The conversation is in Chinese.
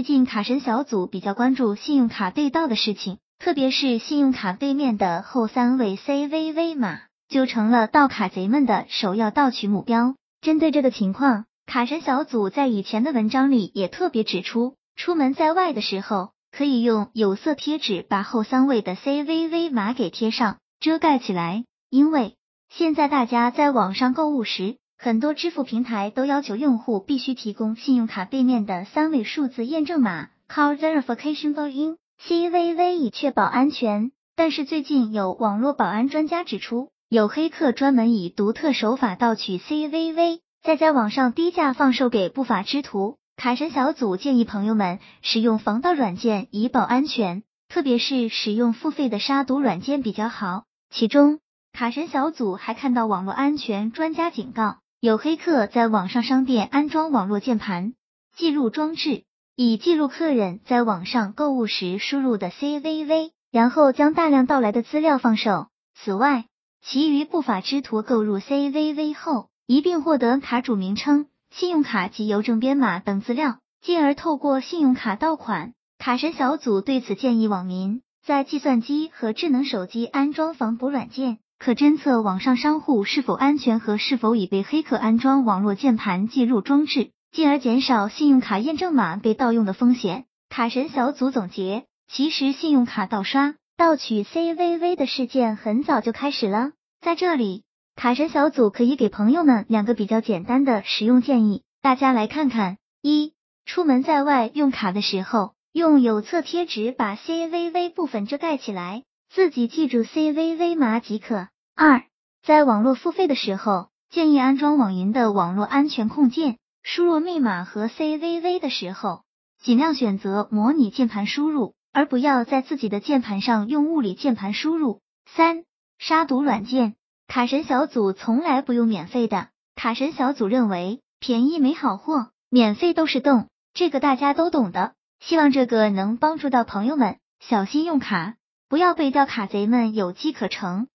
最近卡神小组比较关注信用卡被盗的事情，特别是信用卡背面的后三位 CVV 码，就成了盗卡贼们的首要盗取目标。针对这个情况，卡神小组在以前的文章里也特别指出，出门在外的时候，可以用有色贴纸把后三位的 CVV 码给贴上，遮盖起来。因为现在大家在网上购物时，很多支付平台都要求用户必须提供信用卡背面的三位数字验证码 （Card Verification Volume，CVV） 以确保安全。但是最近有网络保安专家指出，有黑客专门以独特手法盗取 CVV，再在网上低价放售给不法之徒。卡神小组建议朋友们使用防盗软件以保安全，特别是使用付费的杀毒软件比较好。其中，卡神小组还看到网络安全专家警告。有黑客在网上商店安装网络键盘记录装置，以记录客人在网上购物时输入的 CVV，然后将大量盗来的资料放售。此外，其余不法之徒购入 CVV 后，一并获得卡主名称、信用卡及邮政编码等资料，进而透过信用卡盗款。卡神小组对此建议网民在计算机和智能手机安装防捕软件。可侦测网上商户是否安全和是否已被黑客安装网络键盘记录装置，进而减少信用卡验证码被盗用的风险。卡神小组总结：其实信用卡盗刷、盗取 CVV 的事件很早就开始了。在这里，卡神小组可以给朋友们两个比较简单的使用建议，大家来看看：一、出门在外用卡的时候，用有色贴纸把 CVV 部分遮盖起来。自己记住 CVV 码即可。二，在网络付费的时候，建议安装网银的网络安全控件。输入密码和 CVV 的时候，尽量选择模拟键盘输入，而不要在自己的键盘上用物理键盘输入。三，杀毒软件。卡神小组从来不用免费的。卡神小组认为，便宜没好货，免费都是洞，这个大家都懂的。希望这个能帮助到朋友们，小心用卡。不要被盗卡贼们有机可乘。